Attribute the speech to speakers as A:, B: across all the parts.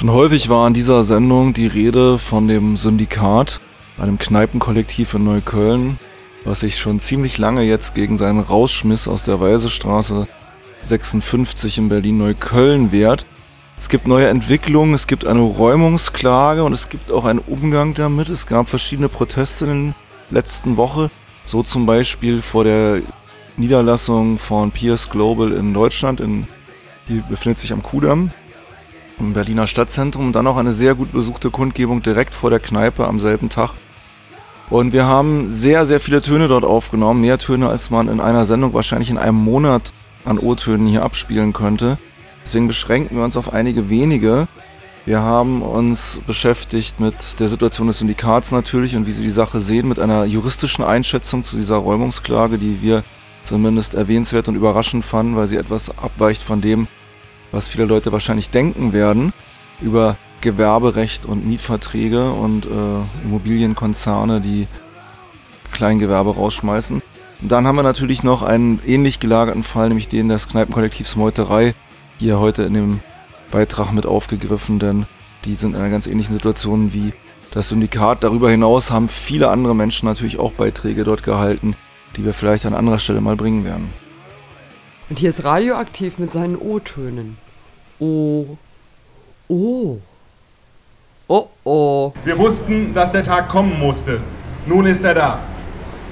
A: Schon häufig war in dieser Sendung die Rede von dem Syndikat, einem Kneipenkollektiv in Neukölln, was sich schon ziemlich lange jetzt gegen seinen Rausschmiss aus der Weisestraße 56 in Berlin-Neukölln wehrt. Es gibt neue Entwicklungen, es gibt eine Räumungsklage und es gibt auch einen Umgang damit. Es gab verschiedene Proteste in der letzten Woche, so zum Beispiel vor der Niederlassung von Pierce Global in Deutschland, in, die befindet sich am Kudamm im Berliner Stadtzentrum und dann auch eine sehr gut besuchte Kundgebung direkt vor der Kneipe am selben Tag. Und wir haben sehr, sehr viele Töne dort aufgenommen, mehr Töne, als man in einer Sendung wahrscheinlich in einem Monat an O-Tönen hier abspielen könnte. Deswegen beschränken wir uns auf einige wenige. Wir haben uns beschäftigt mit der Situation des Syndikats natürlich und wie sie die Sache sehen, mit einer juristischen Einschätzung zu dieser Räumungsklage, die wir zumindest erwähnenswert und überraschend fanden, weil sie etwas abweicht von dem, was viele Leute wahrscheinlich denken werden über Gewerberecht und Mietverträge und äh, Immobilienkonzerne, die Kleingewerbe rausschmeißen. Und dann haben wir natürlich noch einen ähnlich gelagerten Fall, nämlich den des Kneipenkollektivs Meuterei, hier heute in dem Beitrag mit aufgegriffen, denn die sind in einer ganz ähnlichen Situation wie das Syndikat. Darüber hinaus haben viele andere Menschen natürlich auch Beiträge dort gehalten, die wir vielleicht an anderer Stelle mal bringen werden.
B: Und hier ist radioaktiv mit seinen O-Tönen. Oh. Oh.
C: Oh oh. Wir wussten, dass der Tag kommen musste. Nun ist er da.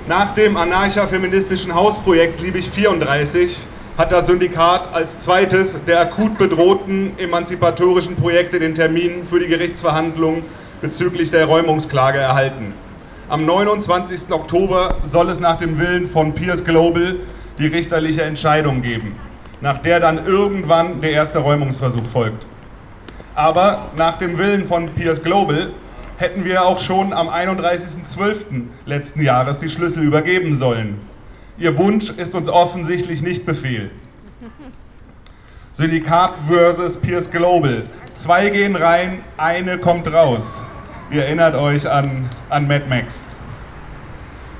C: Nach dem anarcha-feministischen Hausprojekt Liebig 34 hat das Syndikat als zweites der akut bedrohten emanzipatorischen Projekte den Termin für die Gerichtsverhandlung bezüglich der Räumungsklage erhalten. Am 29. Oktober soll es nach dem Willen von Pierce Global die richterliche Entscheidung geben, nach der dann irgendwann der erste Räumungsversuch folgt. Aber nach dem Willen von Pierce Global hätten wir auch schon am 31.12. letzten Jahres die Schlüssel übergeben sollen. Ihr Wunsch ist uns offensichtlich nicht Befehl. Syndikat versus Pierce Global. Zwei gehen rein, eine kommt raus. Ihr erinnert euch an, an Mad Max.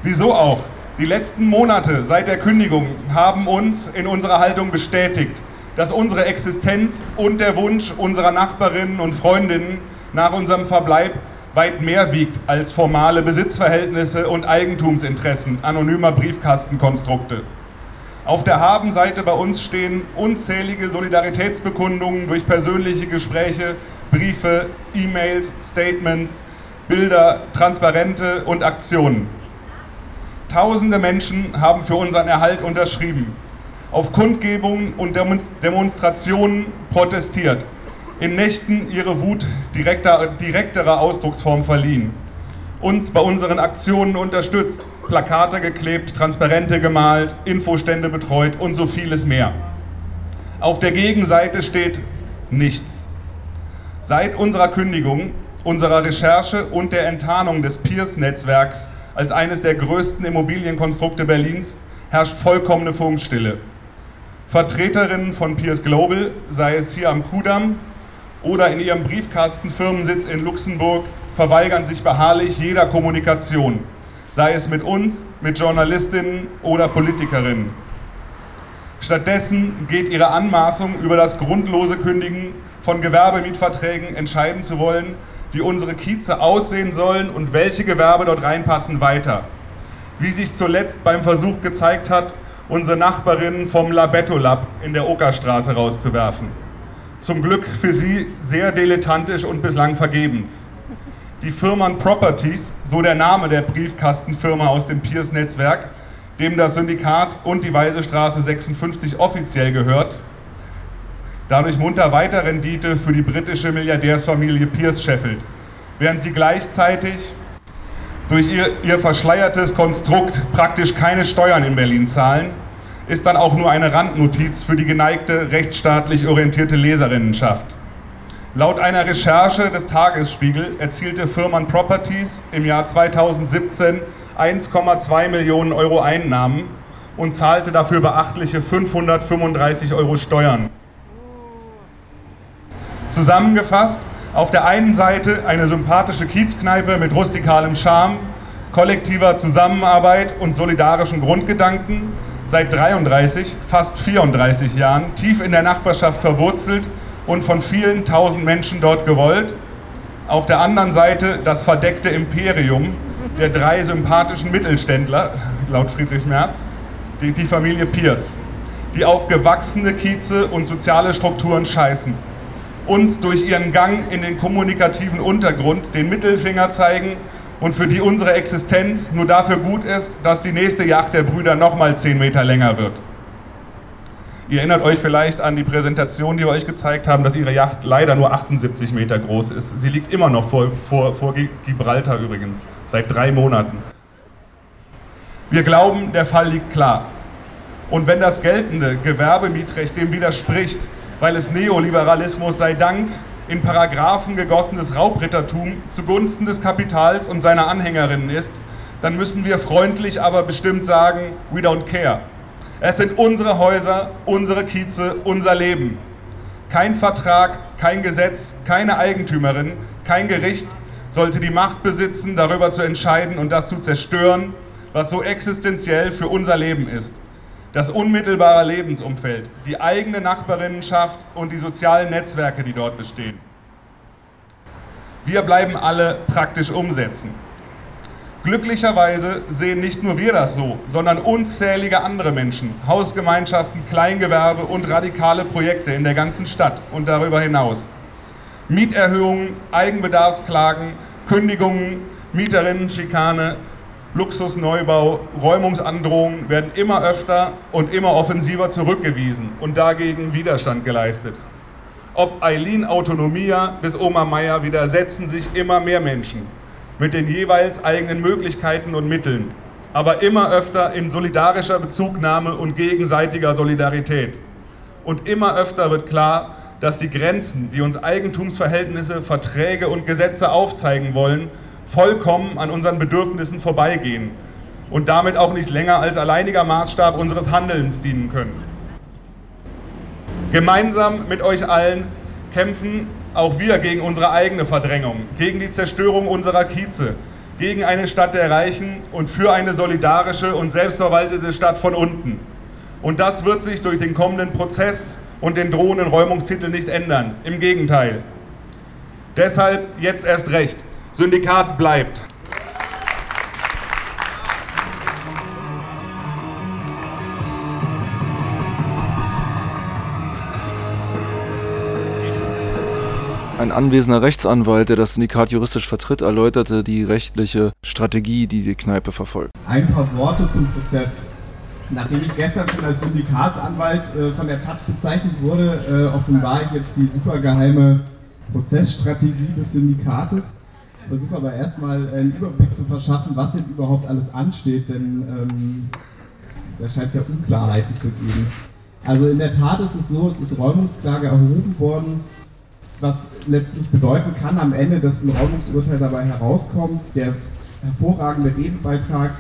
C: Wieso auch? Die letzten Monate seit der Kündigung haben uns in unserer Haltung bestätigt, dass unsere Existenz und der Wunsch unserer Nachbarinnen und Freundinnen nach unserem Verbleib weit mehr wiegt als formale Besitzverhältnisse und Eigentumsinteressen anonymer Briefkastenkonstrukte. Auf der Habenseite bei uns stehen unzählige Solidaritätsbekundungen durch persönliche Gespräche, Briefe, E-Mails, Statements, Bilder, Transparente und Aktionen. Tausende Menschen haben für unseren Erhalt unterschrieben, auf Kundgebungen und Demonstrationen protestiert, in Nächten ihre Wut direkter, direkterer Ausdrucksform verliehen, uns bei unseren Aktionen unterstützt, Plakate geklebt, Transparente gemalt, Infostände betreut und so vieles mehr. Auf der Gegenseite steht nichts. Seit unserer Kündigung, unserer Recherche und der Enttarnung des Peers-Netzwerks als eines der größten Immobilienkonstrukte Berlins herrscht vollkommene Funkstille. Vertreterinnen von Pierce Global, sei es hier am Kudamm oder in ihrem Briefkastenfirmensitz in Luxemburg, verweigern sich beharrlich jeder Kommunikation, sei es mit uns, mit Journalistinnen oder Politikerinnen. Stattdessen geht ihre Anmaßung über das grundlose Kündigen von Gewerbemietverträgen entscheiden zu wollen, wie unsere Kieze aussehen sollen und welche Gewerbe dort reinpassen, weiter. Wie sich zuletzt beim Versuch gezeigt hat, unsere Nachbarinnen vom Labetto Lab in der Okerstraße rauszuwerfen. Zum Glück für sie sehr dilettantisch und bislang vergebens. Die Firman Properties, so der Name der Briefkastenfirma aus dem Peers-Netzwerk, dem das Syndikat und die Weisestraße 56 offiziell gehört, dadurch munter weiter Rendite für die britische Milliardärsfamilie Pierce scheffelt, während sie gleichzeitig durch ihr, ihr verschleiertes Konstrukt praktisch keine Steuern in Berlin zahlen, ist dann auch nur eine Randnotiz für die geneigte rechtsstaatlich orientierte Leserinnenschaft. Laut einer Recherche des Tagesspiegel erzielte Firman Properties im Jahr 2017 1,2 Millionen Euro Einnahmen und zahlte dafür beachtliche 535 Euro Steuern. Zusammengefasst, auf der einen Seite eine sympathische Kiezkneipe mit rustikalem Charme, kollektiver Zusammenarbeit und solidarischen Grundgedanken, seit 33, fast 34 Jahren tief in der Nachbarschaft verwurzelt und von vielen tausend Menschen dort gewollt. Auf der anderen Seite das verdeckte Imperium der drei sympathischen Mittelständler, laut Friedrich Merz, die, Familie Pierce, die auf gewachsene Kieze und soziale Strukturen scheißen, uns durch ihren Gang in den kommunikativen Untergrund den Mittelfinger zeigen und für die unsere Existenz nur dafür gut ist, dass die nächste Yacht der Brüder nochmal 10 Meter länger wird. Ihr erinnert euch vielleicht an die Präsentation, die wir euch gezeigt haben, dass ihre Yacht leider nur 78 Meter groß ist. Sie liegt immer noch vor, vor, vor Gibraltar übrigens, seit drei Monaten. Wir glauben, der Fall liegt klar. Und wenn das geltende Gewerbemietrecht dem widerspricht, weil es Neoliberalismus sei Dank in Paragraphen gegossenes Raubrittertum zugunsten des Kapitals und seiner Anhängerinnen ist, dann müssen wir freundlich, aber bestimmt sagen, we don't care. Es sind unsere Häuser, unsere Kieze, unser Leben. Kein Vertrag, kein Gesetz, keine Eigentümerin, kein Gericht sollte die Macht besitzen, darüber zu entscheiden und das zu zerstören, was so existenziell für unser Leben ist. Das unmittelbare Lebensumfeld, die eigene Nachbarinnenschaft und die sozialen Netzwerke, die dort bestehen. Wir bleiben alle praktisch umsetzen. Glücklicherweise sehen nicht nur wir das so, sondern unzählige andere Menschen, Hausgemeinschaften, Kleingewerbe und radikale Projekte in der ganzen Stadt und darüber hinaus. Mieterhöhungen, Eigenbedarfsklagen, Kündigungen, Mieterinnen-Schikane, Luxusneubau, Räumungsandrohungen werden immer öfter und immer offensiver zurückgewiesen und dagegen Widerstand geleistet. Ob Eileen Autonomia bis Oma Meier widersetzen sich immer mehr Menschen mit den jeweils eigenen Möglichkeiten und Mitteln, aber immer öfter in solidarischer Bezugnahme und gegenseitiger Solidarität. Und immer öfter wird klar, dass die Grenzen, die uns Eigentumsverhältnisse, Verträge und Gesetze aufzeigen wollen, vollkommen an unseren Bedürfnissen vorbeigehen und damit auch nicht länger als alleiniger Maßstab unseres Handelns dienen können. Gemeinsam mit euch allen kämpfen auch wir gegen unsere eigene Verdrängung, gegen die Zerstörung unserer Kieze, gegen eine Stadt der Reichen und für eine solidarische und selbstverwaltete Stadt von unten. Und das wird sich durch den kommenden Prozess und den drohenden Räumungstitel nicht ändern. Im Gegenteil. Deshalb jetzt erst recht. Syndikat bleibt.
A: Ein anwesender Rechtsanwalt, der das Syndikat juristisch vertritt, erläuterte die rechtliche Strategie, die die Kneipe verfolgt.
D: Ein paar Worte zum Prozess. Nachdem ich gestern schon als Syndikatsanwalt äh, von der Taz bezeichnet wurde, äh, offenbar ich jetzt die supergeheime Prozessstrategie des Syndikates. Versuche aber erstmal einen Überblick zu verschaffen, was jetzt überhaupt alles ansteht, denn ähm, da scheint es ja Unklarheiten zu geben. Also in der Tat ist es so, es ist Räumungsklage erhoben worden was letztlich bedeuten kann am Ende, dass ein Räumungsurteil dabei herauskommt. Der hervorragende Redebeitrag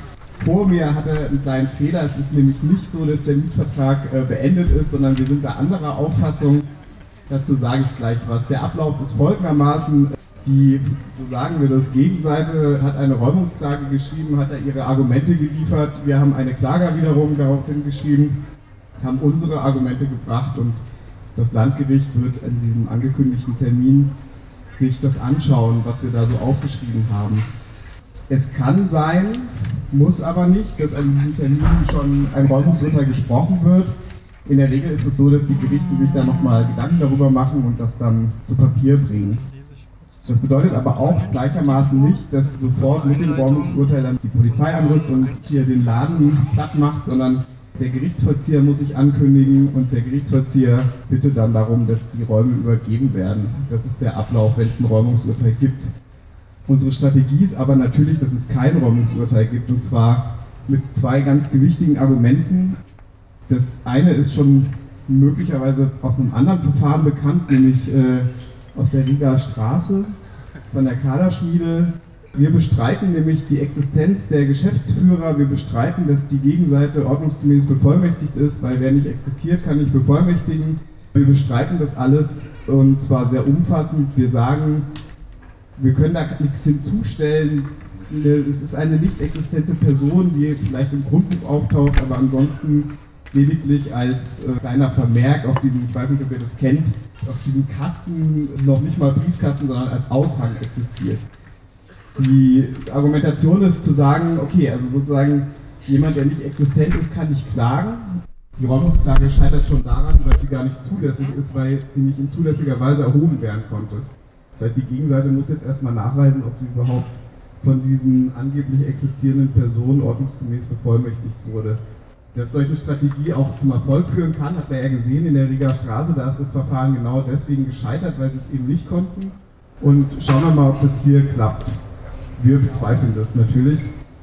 D: vor mir hatte einen kleinen Fehler. Es ist nämlich nicht so, dass der Mietvertrag äh, beendet ist, sondern wir sind da anderer Auffassung. Dazu sage ich gleich was. Der Ablauf ist folgendermaßen. Die, so sagen wir das, Gegenseite hat eine Räumungsklage geschrieben, hat da ihre Argumente geliefert. Wir haben eine Klagerwiderung daraufhin geschrieben, haben unsere Argumente gebracht und das Landgericht wird an diesem angekündigten Termin sich das anschauen, was wir da so aufgeschrieben haben. Es kann sein, muss aber nicht, dass an diesem Termin schon ein Räumungsurteil gesprochen wird. In der Regel ist es so, dass die Gerichte sich da nochmal Gedanken darüber machen und das dann zu Papier bringen. Das bedeutet aber auch gleichermaßen nicht, dass sofort mit dem Räumungsurteil dann die Polizei anrückt und hier den Laden platt macht, sondern der Gerichtsvollzieher muss sich ankündigen und der Gerichtsvollzieher bittet dann darum, dass die Räume übergeben werden. Das ist der Ablauf, wenn es ein Räumungsurteil gibt. Unsere Strategie ist aber natürlich, dass es kein Räumungsurteil gibt und zwar mit zwei ganz gewichtigen Argumenten. Das eine ist schon möglicherweise aus einem anderen Verfahren bekannt, nämlich äh, aus der Riga Straße von der Kaderschmiede wir bestreiten nämlich die Existenz der Geschäftsführer, wir bestreiten, dass die Gegenseite ordnungsgemäß bevollmächtigt ist, weil wer nicht existiert, kann nicht bevollmächtigen. Wir bestreiten das alles und zwar sehr umfassend. Wir sagen, wir können da nichts hinzustellen. Es ist eine nicht existente Person, die vielleicht im Grundbuch auftaucht, aber ansonsten lediglich als äh, kleiner Vermerk auf diesem, ich weiß nicht, ob ihr das kennt, auf diesem Kasten, noch nicht mal Briefkasten, sondern als Aushang existiert. Die Argumentation ist zu sagen, okay, also sozusagen jemand, der nicht existent ist, kann nicht klagen. Die Räumungsklage scheitert schon daran, weil sie gar nicht zulässig ist, weil sie nicht in zulässiger Weise erhoben werden konnte. Das heißt, die Gegenseite muss jetzt erstmal nachweisen, ob sie überhaupt von diesen angeblich existierenden Personen ordnungsgemäß bevollmächtigt wurde. Dass solche Strategie auch zum Erfolg führen kann, hat man ja gesehen in der Riga Straße, da ist das Verfahren genau deswegen gescheitert, weil sie es eben nicht konnten. Und schauen wir mal, ob das hier klappt. Wir bezweifeln das natürlich.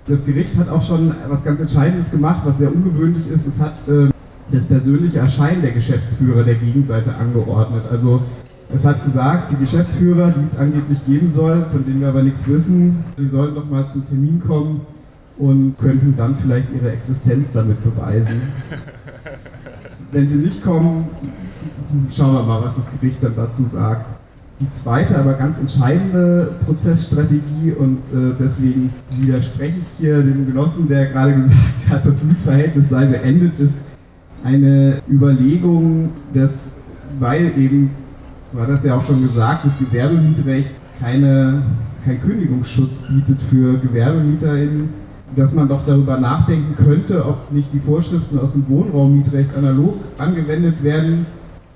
D: Das Gericht hat auch schon was ganz Entscheidendes gemacht, was sehr ungewöhnlich ist. Es hat äh, das persönliche Erscheinen der Geschäftsführer der Gegenseite angeordnet. Also es hat gesagt, die Geschäftsführer, die es angeblich geben soll, von denen wir aber nichts wissen, die sollen doch mal zum Termin kommen und könnten dann vielleicht ihre Existenz damit beweisen. Wenn sie nicht kommen, schauen wir mal, was das Gericht dann dazu sagt. Die zweite, aber ganz entscheidende Prozessstrategie und äh, deswegen widerspreche ich hier dem Genossen, der gerade gesagt hat, das Mietverhältnis sei beendet, ist eine Überlegung, dass, weil eben, so hat das ja auch schon gesagt, das Gewerbemietrecht keine, keinen Kündigungsschutz bietet für GewerbemieterInnen, dass man doch darüber nachdenken könnte, ob nicht die Vorschriften aus dem Wohnraummietrecht analog angewendet werden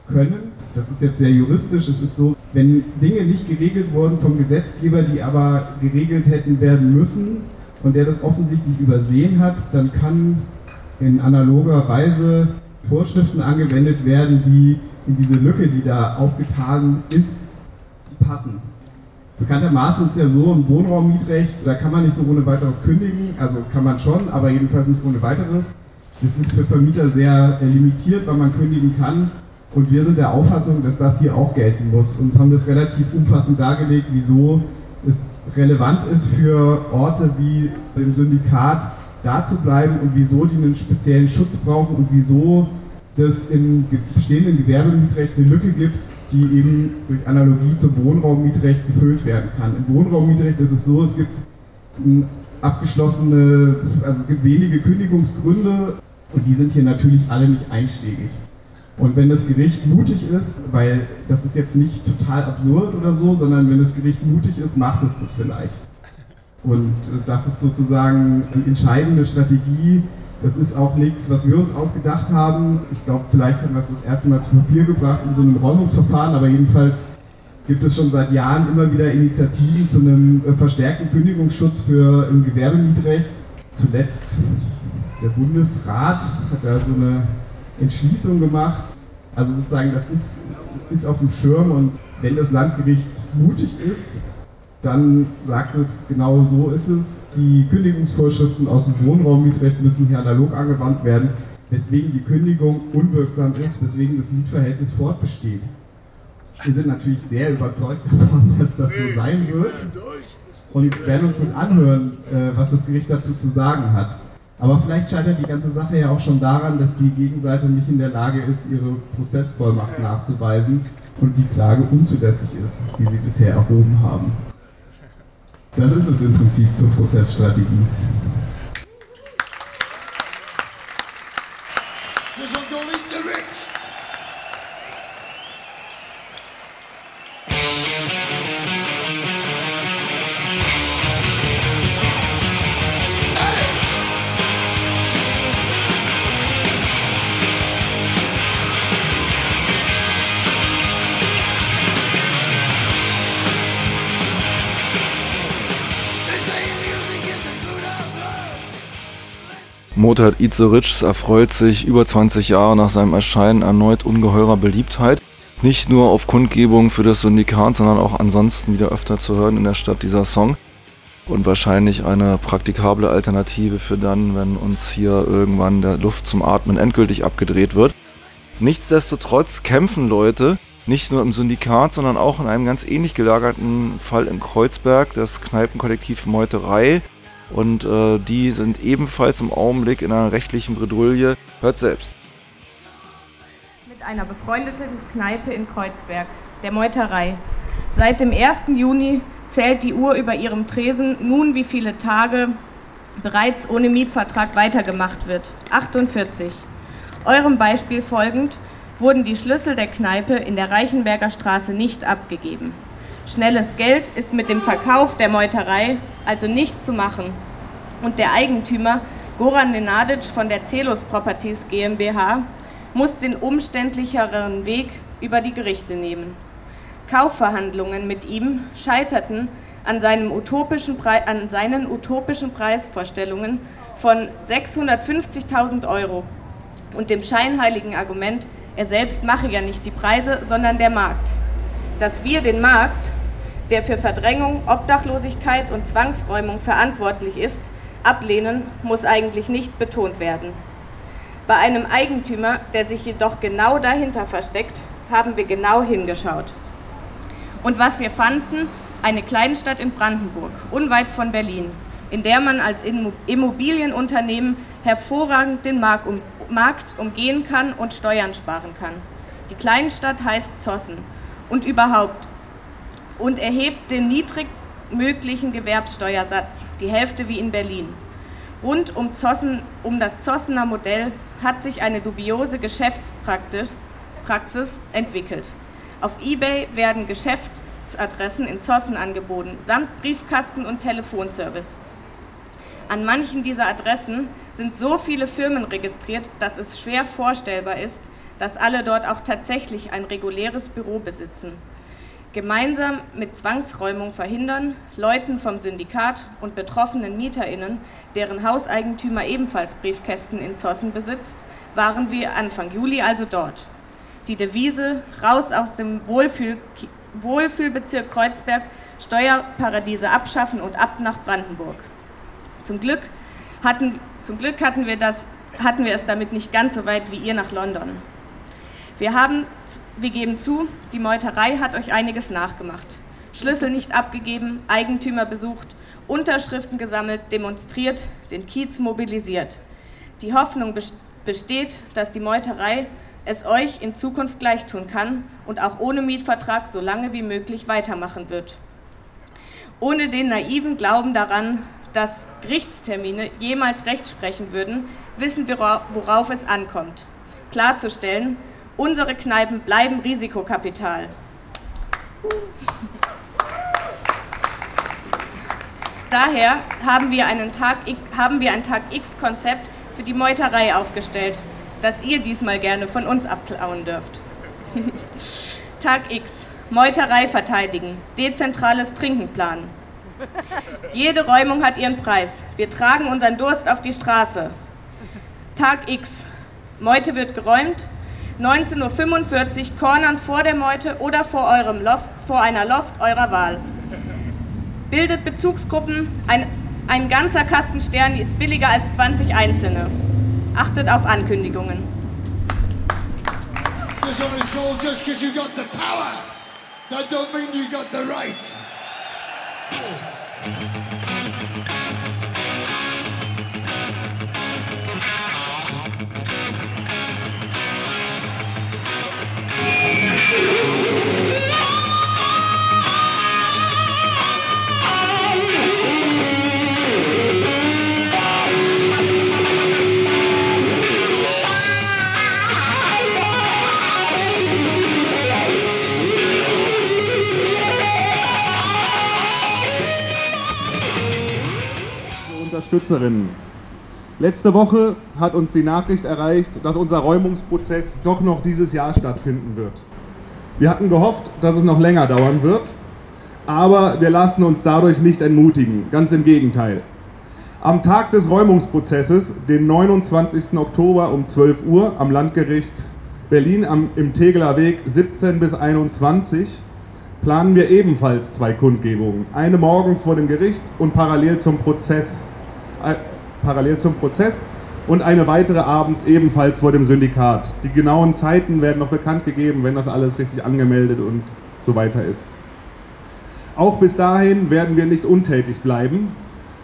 D: können. Das ist jetzt sehr juristisch. Es ist so, wenn Dinge nicht geregelt wurden vom Gesetzgeber, die aber geregelt hätten werden müssen und der das offensichtlich übersehen hat, dann kann in analoger Weise Vorschriften angewendet werden, die in diese Lücke, die da aufgetan ist, passen. Bekanntermaßen ist ja so, im Wohnraummietrecht, da kann man nicht so ohne weiteres kündigen, also kann man schon, aber jedenfalls nicht ohne weiteres. Das ist für Vermieter sehr limitiert, weil man kündigen kann und wir sind der Auffassung, dass das hier auch gelten muss und haben das relativ umfassend dargelegt, wieso es relevant ist für Orte wie dem Syndikat da zu bleiben und wieso die einen speziellen Schutz brauchen und wieso es im bestehenden Gewerbemietrecht eine Lücke gibt, die eben durch Analogie zum Wohnraummietrecht gefüllt werden kann. Im Wohnraummietrecht ist es so, es gibt abgeschlossene, also es gibt wenige Kündigungsgründe und die sind hier natürlich alle nicht einschlägig. Und wenn das Gericht mutig ist, weil das ist jetzt nicht total absurd oder so, sondern wenn das Gericht mutig ist, macht es das vielleicht. Und das ist sozusagen die entscheidende Strategie. Das ist auch nichts, was wir uns ausgedacht haben. Ich glaube, vielleicht haben wir es das erste Mal zu Papier gebracht in so einem Räumungsverfahren, aber jedenfalls gibt es schon seit Jahren immer wieder Initiativen zu einem äh, verstärkten Kündigungsschutz für im Gewerbemietrecht. Zuletzt der Bundesrat hat da so eine Entschließung gemacht. Also sozusagen, das ist, ist auf dem Schirm und wenn das Landgericht mutig ist, dann sagt es, genau so ist es. Die Kündigungsvorschriften aus dem Wohnraummietrecht müssen hier analog angewandt werden, weswegen die Kündigung unwirksam ist, weswegen das Mietverhältnis fortbesteht. Wir sind natürlich sehr überzeugt davon, dass das so sein wird und werden uns das anhören, äh, was das Gericht dazu zu sagen hat. Aber vielleicht scheitert die ganze Sache ja auch schon daran, dass die Gegenseite nicht in der Lage ist, ihre Prozessvollmacht nachzuweisen und die Klage unzulässig ist, die sie bisher erhoben haben. Das ist es im Prinzip zur Prozessstrategie.
A: Mozart Eat the erfreut sich über 20 Jahre nach seinem Erscheinen erneut ungeheurer Beliebtheit. Nicht nur auf Kundgebungen für das Syndikat, sondern auch ansonsten wieder öfter zu hören in der Stadt dieser Song. Und wahrscheinlich eine praktikable Alternative für dann, wenn uns hier irgendwann der Luft zum Atmen endgültig abgedreht wird. Nichtsdestotrotz kämpfen Leute, nicht nur im Syndikat, sondern auch in einem ganz ähnlich gelagerten Fall in Kreuzberg, das Kneipenkollektiv Meuterei, und äh, die sind ebenfalls im Augenblick in einer rechtlichen Bredouille. Hört selbst.
E: Mit einer befreundeten Kneipe in Kreuzberg, der Meuterei. Seit dem 1. Juni zählt die Uhr über ihrem Tresen nun, wie viele Tage bereits ohne Mietvertrag weitergemacht wird. 48. Eurem Beispiel folgend wurden die Schlüssel der Kneipe in der Reichenberger Straße nicht abgegeben. Schnelles Geld ist mit dem Verkauf der Meuterei also nicht zu machen. Und der Eigentümer Goran Nenadic von der Celos Properties GmbH muss den umständlicheren Weg über die Gerichte nehmen. Kaufverhandlungen mit ihm scheiterten an, seinem utopischen an seinen utopischen Preisvorstellungen von 650.000 Euro und dem scheinheiligen Argument, er selbst mache ja nicht die Preise, sondern der Markt. Dass wir den Markt, der für Verdrängung, Obdachlosigkeit und Zwangsräumung verantwortlich ist, ablehnen, muss eigentlich nicht betont werden. Bei einem Eigentümer, der sich jedoch genau dahinter versteckt, haben wir genau hingeschaut. Und was wir fanden, eine Kleinstadt in Brandenburg, unweit von Berlin, in der man als Immobilienunternehmen hervorragend den Markt umgehen kann und Steuern sparen kann. Die Kleinstadt heißt Zossen und überhaupt und erhebt den niedrigmöglichen Gewerbsteuersatz, die Hälfte wie in Berlin. Rund um, Zossen, um das Zossener Modell hat sich eine dubiose Geschäftspraxis entwickelt. Auf eBay werden Geschäftsadressen in Zossen angeboten, samt Briefkasten und Telefonservice. An manchen dieser Adressen sind so viele Firmen registriert, dass es schwer vorstellbar ist, dass alle dort auch tatsächlich ein reguläres Büro besitzen gemeinsam mit Zwangsräumung verhindern, Leuten vom Syndikat und betroffenen MieterInnen, deren Hauseigentümer ebenfalls Briefkästen in Zossen besitzt, waren wir Anfang Juli also dort. Die Devise raus aus dem Wohlfühl, Wohlfühlbezirk Kreuzberg, Steuerparadiese abschaffen und ab nach Brandenburg. Zum Glück hatten, zum Glück hatten, wir, das, hatten wir es damit nicht ganz so weit wie ihr nach London. Wir, haben, wir geben zu, die Meuterei hat euch einiges nachgemacht. Schlüssel nicht abgegeben, Eigentümer besucht, Unterschriften gesammelt, demonstriert, den Kiez mobilisiert. Die Hoffnung besteht, dass die Meuterei es euch in Zukunft gleich tun kann und auch ohne Mietvertrag so lange wie möglich weitermachen wird. Ohne den naiven Glauben daran, dass Gerichtstermine jemals Recht sprechen würden, wissen wir, worauf es ankommt. Klarzustellen, Unsere Kneipen bleiben Risikokapital. Daher haben wir, einen Tag, haben wir ein Tag X-Konzept für die Meuterei aufgestellt, das ihr diesmal gerne von uns abklauen dürft. Tag X. Meuterei verteidigen. Dezentrales Trinken planen. Jede Räumung hat ihren Preis. Wir tragen unseren Durst auf die Straße. Tag X. Meute wird geräumt, 19.45 Uhr Cornern vor der Meute oder vor, eurem Loft, vor einer Loft eurer Wahl. Bildet Bezugsgruppen, ein, ein ganzer Kasten Sterni ist billiger als 20 einzelne. Achtet auf Ankündigungen. Just on this call, just because you got the power, that don't mean you got the right.
C: Unterstützerinnen. Letzte Woche hat uns die Nachricht erreicht, dass unser Räumungsprozess doch noch dieses Jahr stattfinden wird. Wir hatten gehofft, dass es noch länger dauern wird, aber wir lassen uns dadurch nicht entmutigen, ganz im Gegenteil. Am Tag des Räumungsprozesses, den 29. Oktober um 12 Uhr am Landgericht Berlin am, im Tegeler Weg 17 bis 21, planen wir ebenfalls zwei Kundgebungen. Eine morgens vor dem Gericht und parallel zum Prozess. Äh, parallel zum Prozess und eine weitere abends ebenfalls vor dem Syndikat. Die genauen Zeiten werden noch bekannt gegeben, wenn das alles richtig angemeldet und so weiter ist. Auch bis dahin werden wir nicht untätig bleiben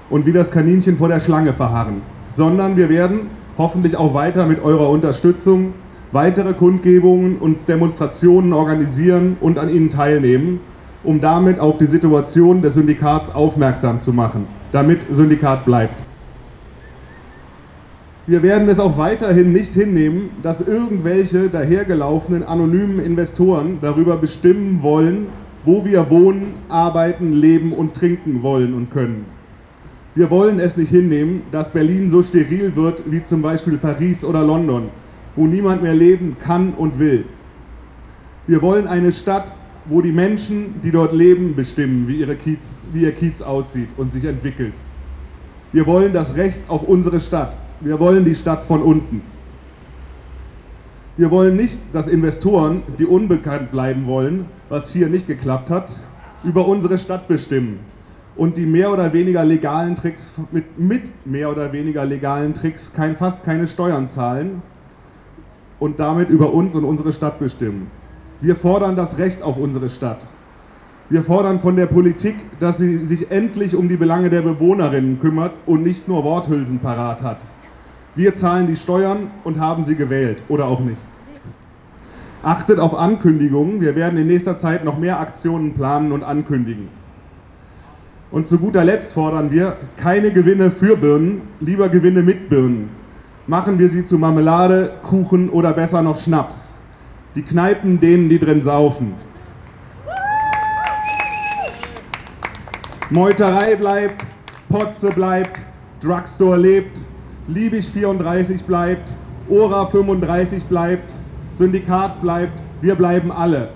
C: und wie das Kaninchen vor der Schlange verharren, sondern wir werden hoffentlich auch weiter mit eurer Unterstützung weitere Kundgebungen und Demonstrationen organisieren und an ihnen teilnehmen, um damit auf die Situation des Syndikats aufmerksam zu machen, damit Syndikat bleibt. Wir werden es auch weiterhin nicht hinnehmen, dass irgendwelche dahergelaufenen anonymen Investoren darüber bestimmen wollen, wo wir wohnen, arbeiten, leben und trinken wollen und können. Wir wollen es nicht hinnehmen, dass Berlin so steril wird wie zum Beispiel Paris oder London, wo niemand mehr leben kann und will. Wir wollen eine Stadt, wo die Menschen, die dort leben, bestimmen, wie, ihre Kiez, wie ihr Kiez aussieht und sich entwickelt. Wir wollen das Recht auf unsere Stadt. Wir wollen die Stadt von unten. Wir wollen nicht, dass Investoren, die unbekannt bleiben wollen, was hier nicht geklappt hat, über unsere Stadt bestimmen und die mehr oder weniger legalen Tricks mit, mit mehr oder weniger legalen Tricks kein, fast keine Steuern zahlen und damit über uns und unsere Stadt bestimmen. Wir fordern das Recht auf unsere Stadt. Wir fordern von der Politik, dass sie sich endlich um die Belange der Bewohnerinnen kümmert und nicht nur Worthülsen parat hat. Wir zahlen die Steuern und haben sie gewählt oder auch nicht. Achtet auf Ankündigungen. Wir werden in nächster Zeit noch mehr Aktionen planen und ankündigen. Und zu guter Letzt fordern wir keine Gewinne für Birnen, lieber Gewinne mit Birnen. Machen wir sie zu Marmelade, Kuchen oder besser noch Schnaps. Die Kneipen denen, die drin saufen. Meuterei bleibt, Potze bleibt, Drugstore lebt, Liebig 34 bleibt, Ora 35 bleibt, Syndikat bleibt, wir bleiben alle.